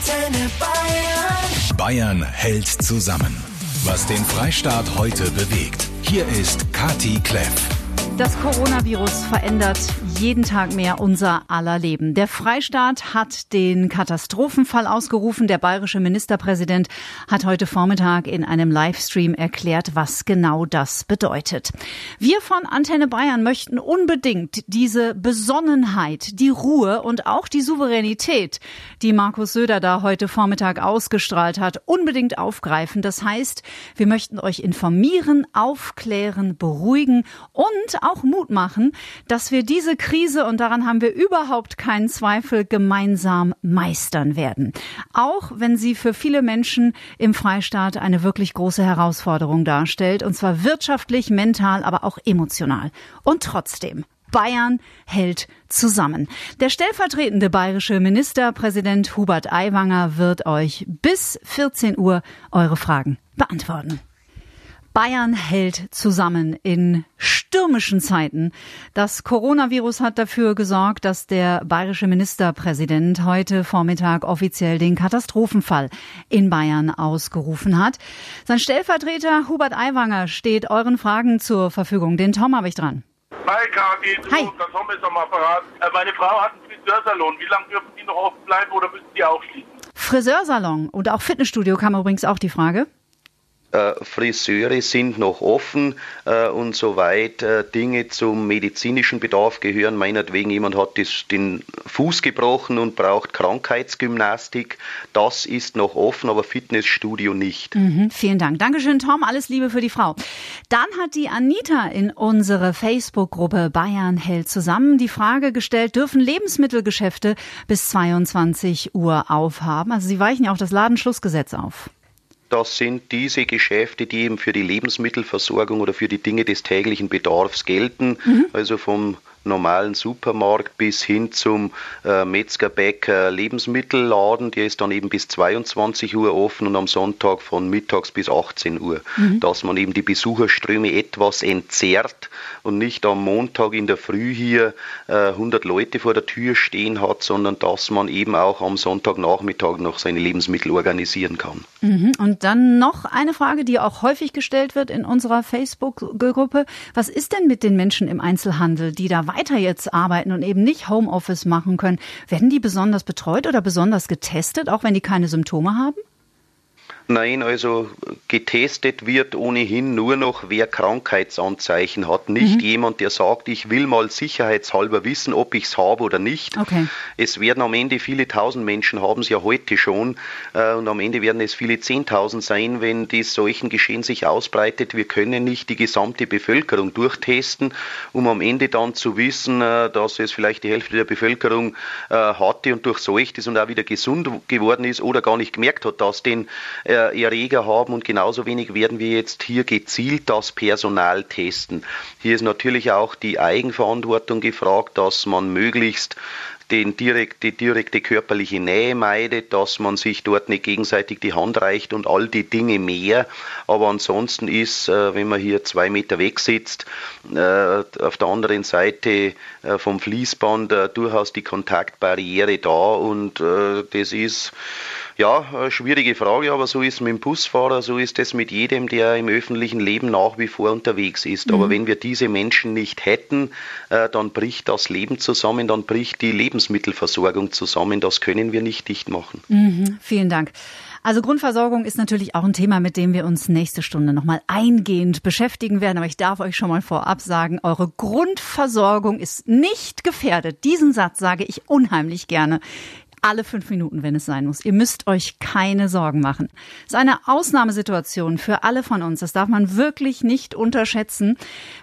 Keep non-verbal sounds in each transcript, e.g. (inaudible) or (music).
Antenne Bayern. Bayern hält zusammen. Was den Freistaat heute bewegt. Hier ist Kati Kleff. Das Coronavirus verändert jeden Tag mehr unser aller Leben. Der Freistaat hat den Katastrophenfall ausgerufen. Der bayerische Ministerpräsident hat heute Vormittag in einem Livestream erklärt, was genau das bedeutet. Wir von Antenne Bayern möchten unbedingt diese Besonnenheit, die Ruhe und auch die Souveränität, die Markus Söder da heute Vormittag ausgestrahlt hat, unbedingt aufgreifen. Das heißt, wir möchten euch informieren, aufklären, beruhigen und auch Mut machen, dass wir diese Krise, und daran haben wir überhaupt keinen Zweifel, gemeinsam meistern werden. Auch wenn sie für viele Menschen im Freistaat eine wirklich große Herausforderung darstellt, und zwar wirtschaftlich, mental, aber auch emotional. Und trotzdem, Bayern hält zusammen. Der stellvertretende bayerische Ministerpräsident Hubert Aiwanger wird euch bis 14 Uhr eure Fragen beantworten. Bayern hält zusammen in stürmischen Zeiten. Das Coronavirus hat dafür gesorgt, dass der bayerische Ministerpräsident heute Vormittag offiziell den Katastrophenfall in Bayern ausgerufen hat. Sein Stellvertreter Hubert Aiwanger steht euren Fragen zur Verfügung. Den Tom habe ich dran. Hi Kati, du, Hi. der Tom ist am Apparat. Äh, meine Frau hat einen Friseursalon. Wie lange dürfen die noch offen bleiben oder müssen die auch schließen? Friseursalon und auch Fitnessstudio kam übrigens auch die Frage. Äh, Friseure sind noch offen äh, und soweit äh, Dinge zum medizinischen Bedarf gehören, meinetwegen jemand hat den Fuß gebrochen und braucht Krankheitsgymnastik, das ist noch offen, aber Fitnessstudio nicht. Mhm, vielen Dank. Dankeschön, Tom. Alles Liebe für die Frau. Dann hat die Anita in unsere Facebook-Gruppe Bayern hält zusammen die Frage gestellt, dürfen Lebensmittelgeschäfte bis 22 Uhr aufhaben? Also sie weichen ja auch das Ladenschlussgesetz auf. Das sind diese Geschäfte, die eben für die Lebensmittelversorgung oder für die Dinge des täglichen Bedarfs gelten, also vom normalen Supermarkt bis hin zum äh, Metzger, Bäcker, Lebensmittelladen, der ist dann eben bis 22 Uhr offen und am Sonntag von mittags bis 18 Uhr, dass man eben die Besucherströme etwas entzerrt und nicht am Montag in der Früh hier äh, 100 Leute vor der Tür stehen hat, sondern dass man eben auch am Sonntagnachmittag noch seine Lebensmittel organisieren kann. Mhm. Und dann noch eine Frage, die auch häufig gestellt wird in unserer Facebook-Gruppe. Was ist denn mit den Menschen im Einzelhandel, die da weiter jetzt arbeiten und eben nicht Homeoffice machen können? Werden die besonders betreut oder besonders getestet, auch wenn die keine Symptome haben? Nein, also getestet wird ohnehin nur noch, wer Krankheitsanzeichen hat. Nicht jemand, der sagt, ich will mal sicherheitshalber wissen, ob ich es habe oder nicht. Okay. Es werden am Ende viele tausend Menschen haben es ja heute schon äh, und am Ende werden es viele zehntausend sein, wenn dies solchen Geschehen sich ausbreitet. Wir können nicht die gesamte Bevölkerung durchtesten, um am Ende dann zu wissen, äh, dass es vielleicht die Hälfte der Bevölkerung äh, hatte und durchseucht ist und auch wieder gesund geworden ist oder gar nicht gemerkt hat, dass den äh, Erreger haben und genauso wenig werden wir jetzt hier gezielt das Personal testen. Hier ist natürlich auch die Eigenverantwortung gefragt, dass man möglichst den direkt, die direkte körperliche Nähe meidet, dass man sich dort nicht gegenseitig die Hand reicht und all die Dinge mehr. Aber ansonsten ist, äh, wenn man hier zwei Meter weg sitzt, äh, auf der anderen Seite äh, vom Fließband durchaus die Kontaktbarriere da und das ist ja, eine schwierige Frage, aber so ist es mit dem Busfahrer, so ist es mit jedem, der im öffentlichen Leben nach wie vor unterwegs ist. Aber wenn wir diese Menschen nicht hätten, äh, dann bricht das Leben zusammen, dann bricht die Lebensmittelversorgung zusammen. Das können wir nicht dicht machen. Mhm, vielen Dank. Also Grundversorgung ist natürlich auch ein Thema, mit dem wir uns nächste Stunde nochmal eingehend beschäftigen werden. Aber ich darf euch schon mal vorab sagen, eure Grundversorgung ist nicht gefährdet. Diesen Satz sage ich unheimlich gerne. Alle fünf Minuten, wenn es sein muss. Ihr müsst euch keine Sorgen machen. Es ist eine Ausnahmesituation für alle von uns. Das darf man wirklich nicht unterschätzen.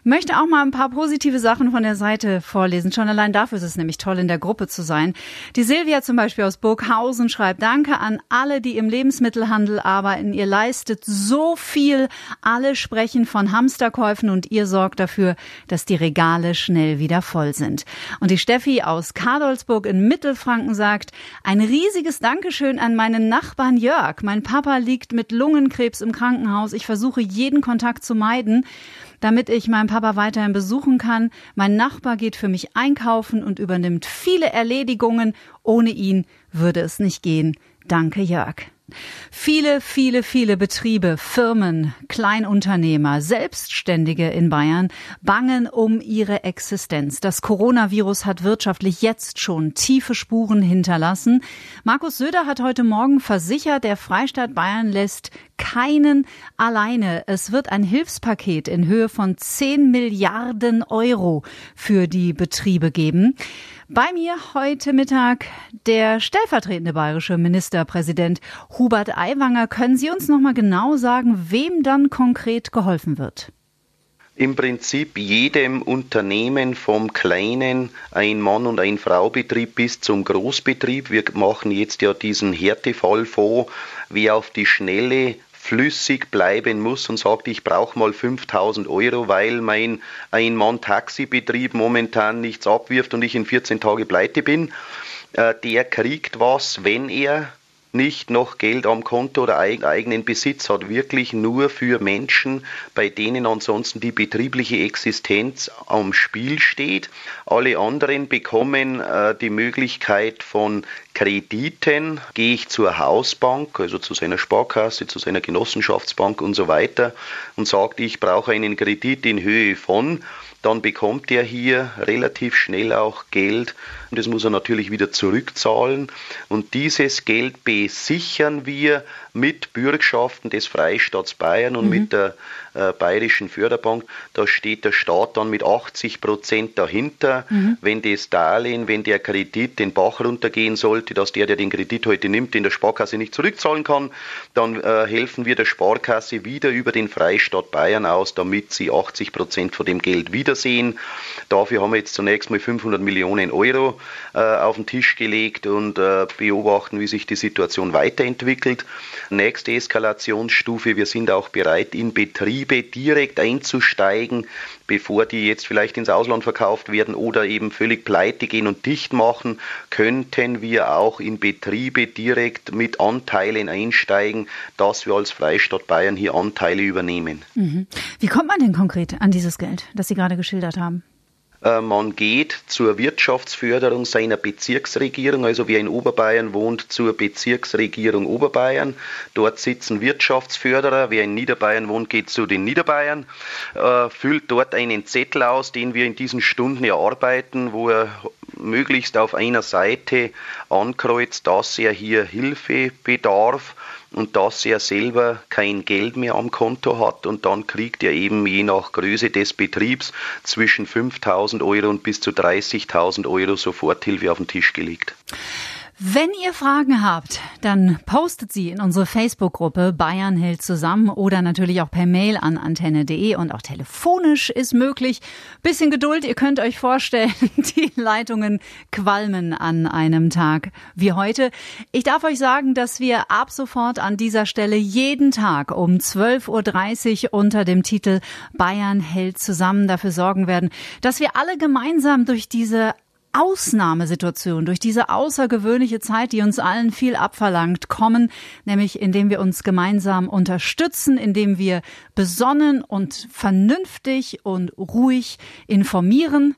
Möchte auch mal ein paar positive Sachen von der Seite vorlesen. Schon allein dafür ist es nämlich toll, in der Gruppe zu sein. Die Silvia zum Beispiel aus Burghausen schreibt, danke an alle, die im Lebensmittelhandel arbeiten. Ihr leistet so viel. Alle sprechen von Hamsterkäufen und ihr sorgt dafür, dass die Regale schnell wieder voll sind. Und die Steffi aus Kadolsburg in Mittelfranken sagt, ein riesiges Dankeschön an meinen Nachbarn Jörg. Mein Papa liegt mit Lungenkrebs im Krankenhaus. Ich versuche jeden Kontakt zu meiden, damit ich meinen Papa weiterhin besuchen kann. Mein Nachbar geht für mich einkaufen und übernimmt viele Erledigungen. Ohne ihn würde es nicht gehen. Danke, Jörg. Viele, viele, viele Betriebe, Firmen, Kleinunternehmer, Selbstständige in Bayern bangen um ihre Existenz. Das Coronavirus hat wirtschaftlich jetzt schon tiefe Spuren hinterlassen. Markus Söder hat heute Morgen versichert, der Freistaat Bayern lässt keinen alleine. Es wird ein Hilfspaket in Höhe von 10 Milliarden Euro für die Betriebe geben. Bei mir heute Mittag der stellvertretende bayerische Ministerpräsident Hubert Aiwanger. Können Sie uns noch mal genau sagen, wem dann konkret geholfen wird? Im Prinzip jedem Unternehmen vom kleinen Ein-Mann- und Ein-Frau-Betrieb bis zum Großbetrieb. Wir machen jetzt ja diesen Härtefallfonds, wie auf die Schnelle flüssig bleiben muss und sagt, ich brauche mal 5000 Euro, weil mein Ein-Mann-Taxibetrieb momentan nichts abwirft und ich in 14 Tage pleite bin, äh, der kriegt was, wenn er nicht noch Geld am Konto oder eigenen Besitz hat, wirklich nur für Menschen, bei denen ansonsten die betriebliche Existenz am Spiel steht. Alle anderen bekommen äh, die Möglichkeit von Krediten, gehe ich zur Hausbank, also zu seiner Sparkasse, zu seiner Genossenschaftsbank und so weiter und sagt, ich brauche einen Kredit in Höhe von dann bekommt er hier relativ schnell auch Geld und das muss er natürlich wieder zurückzahlen. Und dieses Geld besichern wir mit Bürgschaften des Freistaats Bayern und mhm. mit der äh, Bayerischen Förderbank. Da steht der Staat dann mit 80 Prozent dahinter. Mhm. Wenn das Darlehen, wenn der Kredit den Bach runtergehen sollte, dass der, der den Kredit heute nimmt, in der Sparkasse nicht zurückzahlen kann, dann äh, helfen wir der Sparkasse wieder über den Freistaat Bayern aus, damit sie 80 Prozent von dem Geld wiedersehen. Dafür haben wir jetzt zunächst mal 500 Millionen Euro äh, auf den Tisch gelegt und äh, beobachten, wie sich die Situation weiterentwickelt. Nächste Eskalationsstufe, wir sind auch bereit, in Betriebe direkt einzusteigen, bevor die jetzt vielleicht ins Ausland verkauft werden oder eben völlig pleite gehen und dicht machen, könnten wir auch in Betriebe direkt mit Anteilen einsteigen, dass wir als Freistaat Bayern hier Anteile übernehmen. Mhm. Wie kommt man denn konkret an dieses Geld, das Sie gerade geschildert haben? Äh, man geht zur Wirtschaftsförderung seiner Bezirksregierung, also wer in Oberbayern wohnt, zur Bezirksregierung Oberbayern. Dort sitzen Wirtschaftsförderer. Wer in Niederbayern wohnt, geht zu den Niederbayern, äh, füllt dort einen Zettel aus, den wir in diesen Stunden erarbeiten, wo er möglichst auf einer Seite ankreuzt, dass er hier Hilfe bedarf und dass er selber kein Geld mehr am Konto hat und dann kriegt er eben je nach Größe des Betriebs zwischen 5.000 Euro und bis zu 30.000 Euro Soforthilfe auf den Tisch gelegt. Wenn ihr Fragen habt, dann postet sie in unsere Facebook-Gruppe Bayern hält zusammen oder natürlich auch per Mail an antenne.de und auch telefonisch ist möglich. Bisschen Geduld, ihr könnt euch vorstellen, (laughs) die Leitungen qualmen an einem Tag wie heute. Ich darf euch sagen, dass wir ab sofort an dieser Stelle jeden Tag um 12.30 Uhr unter dem Titel Bayern hält zusammen dafür sorgen werden, dass wir alle gemeinsam durch diese Ausnahmesituation, durch diese außergewöhnliche Zeit, die uns allen viel abverlangt, kommen, nämlich indem wir uns gemeinsam unterstützen, indem wir besonnen und vernünftig und ruhig informieren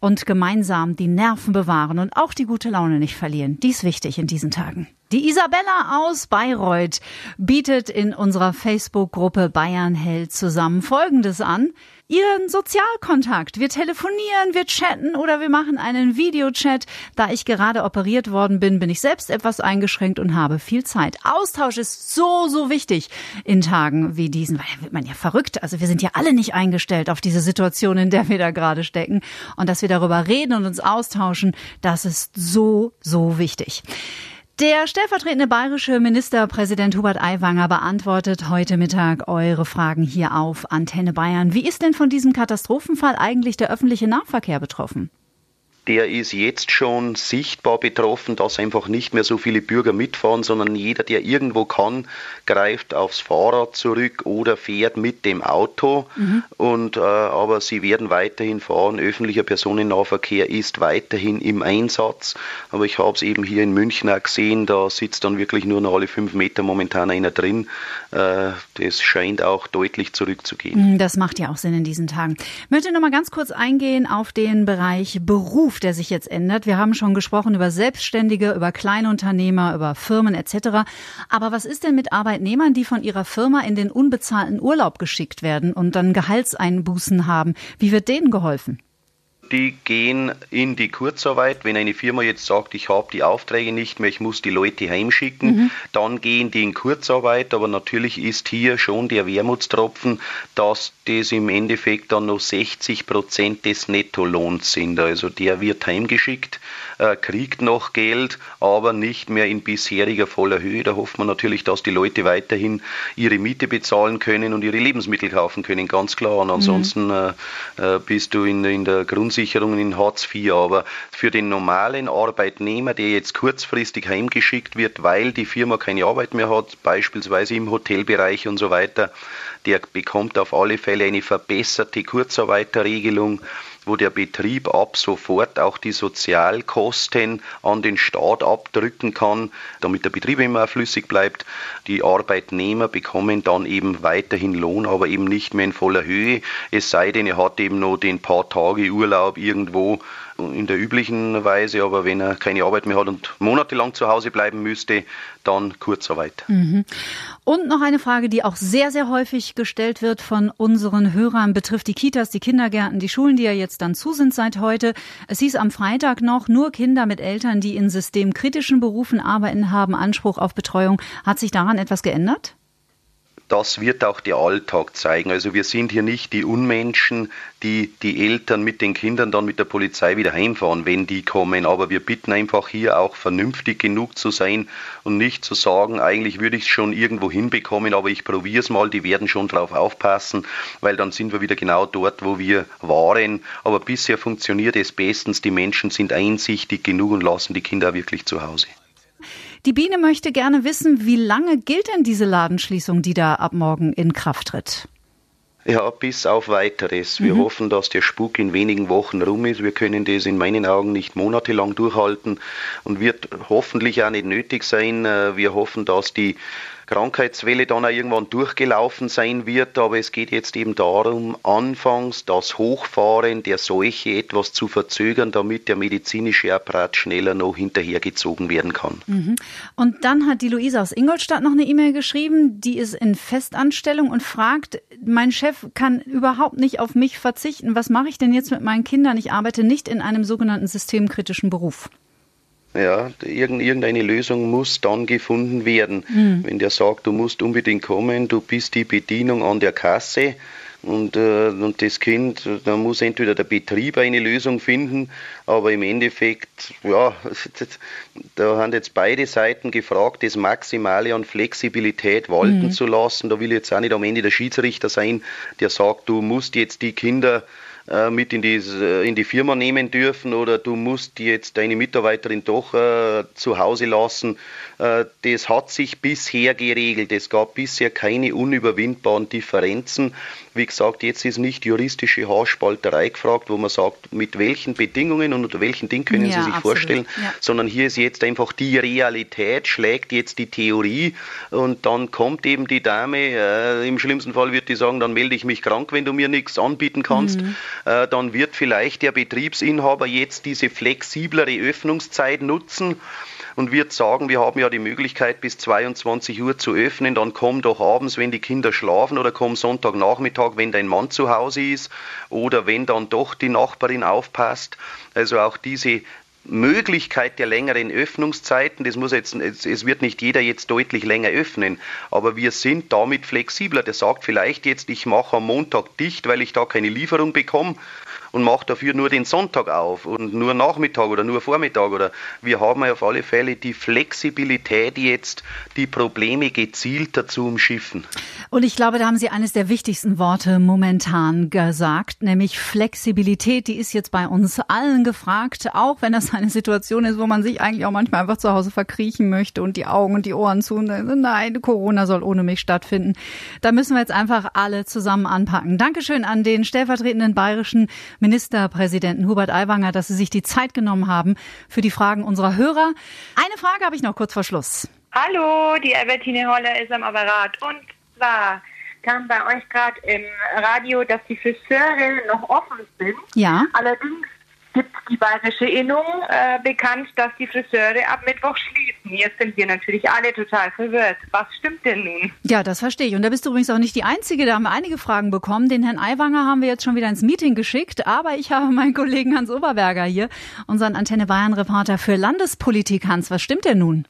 und gemeinsam die Nerven bewahren und auch die gute Laune nicht verlieren. Dies wichtig in diesen Tagen. Die Isabella aus Bayreuth bietet in unserer Facebook-Gruppe Bayern hält zusammen Folgendes an. Ihren Sozialkontakt. Wir telefonieren, wir chatten oder wir machen einen Videochat. Da ich gerade operiert worden bin, bin ich selbst etwas eingeschränkt und habe viel Zeit. Austausch ist so, so wichtig in Tagen wie diesen, weil da wird man ja verrückt. Also wir sind ja alle nicht eingestellt auf diese Situation, in der wir da gerade stecken. Und dass wir darüber reden und uns austauschen, das ist so, so wichtig. Der stellvertretende bayerische Ministerpräsident Hubert Aiwanger beantwortet heute Mittag eure Fragen hier auf Antenne Bayern. Wie ist denn von diesem Katastrophenfall eigentlich der öffentliche Nahverkehr betroffen? Der ist jetzt schon sichtbar betroffen, dass einfach nicht mehr so viele Bürger mitfahren, sondern jeder, der irgendwo kann, greift aufs Fahrrad zurück oder fährt mit dem Auto. Mhm. Und, äh, aber sie werden weiterhin fahren. Öffentlicher Personennahverkehr ist weiterhin im Einsatz. Aber ich habe es eben hier in München auch gesehen, da sitzt dann wirklich nur noch alle fünf Meter momentan einer drin. Äh, das scheint auch deutlich zurückzugehen. Mhm, das macht ja auch Sinn in diesen Tagen. Ich möchte noch mal ganz kurz eingehen auf den Bereich Beruf. Beruf, der sich jetzt ändert. Wir haben schon gesprochen über Selbstständige, über Kleinunternehmer, über Firmen etc. Aber was ist denn mit Arbeitnehmern, die von ihrer Firma in den unbezahlten Urlaub geschickt werden und dann Gehaltseinbußen haben? Wie wird denen geholfen? Die gehen in die Kurzarbeit. Wenn eine Firma jetzt sagt, ich habe die Aufträge nicht mehr, ich muss die Leute heimschicken, mhm. dann gehen die in Kurzarbeit. Aber natürlich ist hier schon der Wermutstropfen, dass das im Endeffekt dann noch 60 Prozent des Nettolohns sind. Also der wird heimgeschickt, äh, kriegt noch Geld, aber nicht mehr in bisheriger voller Höhe. Da hofft man natürlich, dass die Leute weiterhin ihre Miete bezahlen können und ihre Lebensmittel kaufen können, ganz klar. Und ansonsten mhm. äh, äh bist du in, in der Grundsicherung in Hartz IV. Aber für den normalen Arbeitnehmer, der jetzt kurzfristig heimgeschickt wird, weil die Firma keine Arbeit mehr hat, beispielsweise im Hotelbereich und so weiter, der bekommt auf alle Fälle eine verbesserte Kurzarbeiterregelung wo der Betrieb ab sofort auch die Sozialkosten an den Staat abdrücken kann, damit der Betrieb immer flüssig bleibt. Die Arbeitnehmer bekommen dann eben weiterhin Lohn, aber eben nicht mehr in voller Höhe, es sei denn, er hat eben noch den paar Tage Urlaub irgendwo in der üblichen Weise, aber wenn er keine Arbeit mehr hat und monatelang zu Hause bleiben müsste, dann Kurzarbeit. Mhm. Und noch eine Frage, die auch sehr, sehr häufig gestellt wird von unseren Hörern, betrifft die Kitas, die Kindergärten, die Schulen, die ja jetzt dann zu sind seit heute. Es hieß am Freitag noch, nur Kinder mit Eltern, die in systemkritischen Berufen arbeiten, haben Anspruch auf Betreuung. Hat sich daran etwas geändert? Das wird auch der Alltag zeigen. Also wir sind hier nicht die Unmenschen, die die Eltern mit den Kindern dann mit der Polizei wieder heimfahren, wenn die kommen. Aber wir bitten einfach hier auch vernünftig genug zu sein und nicht zu sagen, eigentlich würde ich es schon irgendwo hinbekommen, aber ich probiere es mal, die werden schon drauf aufpassen, weil dann sind wir wieder genau dort, wo wir waren. Aber bisher funktioniert es bestens. Die Menschen sind einsichtig genug und lassen die Kinder wirklich zu Hause. Die Biene möchte gerne wissen, wie lange gilt denn diese Ladenschließung, die da ab morgen in Kraft tritt? Ja, bis auf weiteres. Wir mhm. hoffen, dass der Spuk in wenigen Wochen rum ist. Wir können das in meinen Augen nicht monatelang durchhalten und wird hoffentlich auch nicht nötig sein. Äh, wir hoffen, dass die Krankheitswelle dann auch irgendwann durchgelaufen sein wird. Aber es geht jetzt eben darum, anfangs das Hochfahren der Seuche etwas zu verzögern, damit der medizinische Apparat schneller noch hinterhergezogen werden kann. Mhm. Und dann hat die Luisa aus Ingolstadt noch eine E-Mail geschrieben, die ist in Festanstellung und fragt, mein Chef kann überhaupt nicht auf mich verzichten. Was mache ich denn jetzt mit meinen Kindern? Ich arbeite nicht in einem sogenannten systemkritischen Beruf. Ja, irgendeine Lösung muss dann gefunden werden. Mhm. Wenn der sagt, du musst unbedingt kommen, du bist die Bedienung an der Kasse und, äh, und das Kind, da muss entweder der Betrieb eine Lösung finden, aber im Endeffekt, ja, (laughs) da haben jetzt beide Seiten gefragt, das Maximale an Flexibilität walten mhm. zu lassen. Da will jetzt auch nicht am Ende der Schiedsrichter sein, der sagt, du musst jetzt die Kinder äh, mit in die, äh, in die Firma nehmen dürfen oder du musst jetzt deine Mitarbeiterin doch äh, zu Hause lassen. Äh, das hat sich bisher geregelt. Es gab bisher keine unüberwindbaren Differenzen. Wie gesagt, jetzt ist nicht juristische Haarspalterei gefragt, wo man sagt, mit welchen Bedingungen und unter welchen Dingen können ja, Sie sich absolut. vorstellen, ja. sondern hier ist jetzt einfach die Realität, schlägt jetzt die Theorie und dann kommt eben die Dame, äh, im schlimmsten Fall wird die sagen, dann melde ich mich krank, wenn du mir nichts anbieten kannst. Mhm. Äh, dann wird vielleicht der Betriebsinhaber jetzt diese flexiblere Öffnungszeit nutzen und wird sagen, wir haben ja die Möglichkeit bis 22 Uhr zu öffnen, dann komm doch abends, wenn die Kinder schlafen oder komm Sonntagnachmittag, wenn dein Mann zu Hause ist oder wenn dann doch die Nachbarin aufpasst. Also auch diese Möglichkeit der längeren Öffnungszeiten, das muss jetzt, es wird nicht jeder jetzt deutlich länger öffnen, aber wir sind damit flexibler. Der sagt vielleicht jetzt, ich mache am Montag dicht, weil ich da keine Lieferung bekomme und macht dafür nur den Sonntag auf und nur Nachmittag oder nur Vormittag oder wir haben auf alle Fälle die Flexibilität jetzt, die Probleme gezielter zu umschiffen. Und ich glaube, da haben Sie eines der wichtigsten Worte momentan gesagt, nämlich Flexibilität, die ist jetzt bei uns allen gefragt, auch wenn das eine Situation ist, wo man sich eigentlich auch manchmal einfach zu Hause verkriechen möchte und die Augen und die Ohren zu und nein, Corona soll ohne mich stattfinden. Da müssen wir jetzt einfach alle zusammen anpacken. Dankeschön an den stellvertretenden bayerischen Ministerpräsidenten Hubert Aiwanger, dass Sie sich die Zeit genommen haben für die Fragen unserer Hörer. Eine Frage habe ich noch kurz vor Schluss. Hallo, die Albertine Holler ist am Apparat. Und zwar kam bei euch gerade im Radio, dass die Friseure noch offen sind. Ja. Allerdings gibt die bayerische Innung äh, bekannt, dass die Friseure ab Mittwoch schließen. Jetzt sind wir natürlich alle total verwirrt. Was stimmt denn nun? Ja, das verstehe ich. Und da bist du übrigens auch nicht die Einzige. Da haben wir einige Fragen bekommen. Den Herrn Aiwanger haben wir jetzt schon wieder ins Meeting geschickt. Aber ich habe meinen Kollegen Hans Oberberger hier, unseren Antenne Bayern-Reporter für Landespolitik. Hans, was stimmt denn nun?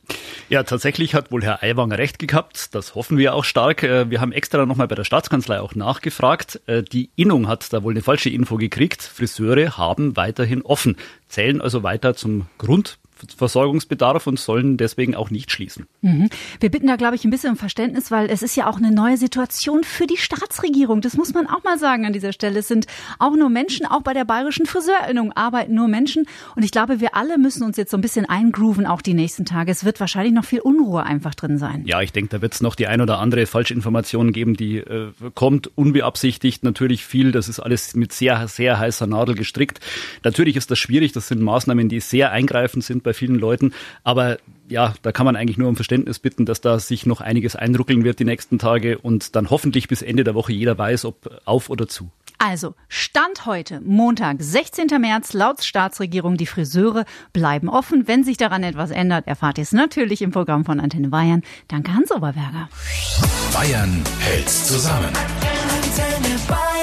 Ja, tatsächlich hat wohl Herr Aiwanger recht gehabt. Das hoffen wir auch stark. Äh, wir haben extra nochmal bei der Staatskanzlei auch nachgefragt. Äh, die Innung hat da wohl eine falsche Info gekriegt. Friseure haben weiterhin offen, zählen also weiter zum Grund Versorgungsbedarf und sollen deswegen auch nicht schließen. Mhm. Wir bitten da, glaube ich, ein bisschen um Verständnis, weil es ist ja auch eine neue Situation für die Staatsregierung. Das muss man auch mal sagen an dieser Stelle. Es sind auch nur Menschen, auch bei der bayerischen Friseurinnung arbeiten nur Menschen. Und ich glaube, wir alle müssen uns jetzt so ein bisschen eingrooven, auch die nächsten Tage. Es wird wahrscheinlich noch viel Unruhe einfach drin sein. Ja, ich denke, da wird es noch die ein oder andere Falschinformation geben, die äh, kommt unbeabsichtigt. Natürlich viel, das ist alles mit sehr, sehr heißer Nadel gestrickt. Natürlich ist das schwierig. Das sind Maßnahmen, die sehr eingreifend sind bei vielen Leuten. Aber ja, da kann man eigentlich nur um Verständnis bitten, dass da sich noch einiges einruckeln wird die nächsten Tage und dann hoffentlich bis Ende der Woche jeder weiß, ob auf oder zu. Also, Stand heute, Montag, 16. März, laut Staatsregierung, die Friseure bleiben offen. Wenn sich daran etwas ändert, erfahrt ihr es natürlich im Programm von Antenne Bayern. Danke, Hans Oberberger. Bayern hält zusammen. Antenne Bayern.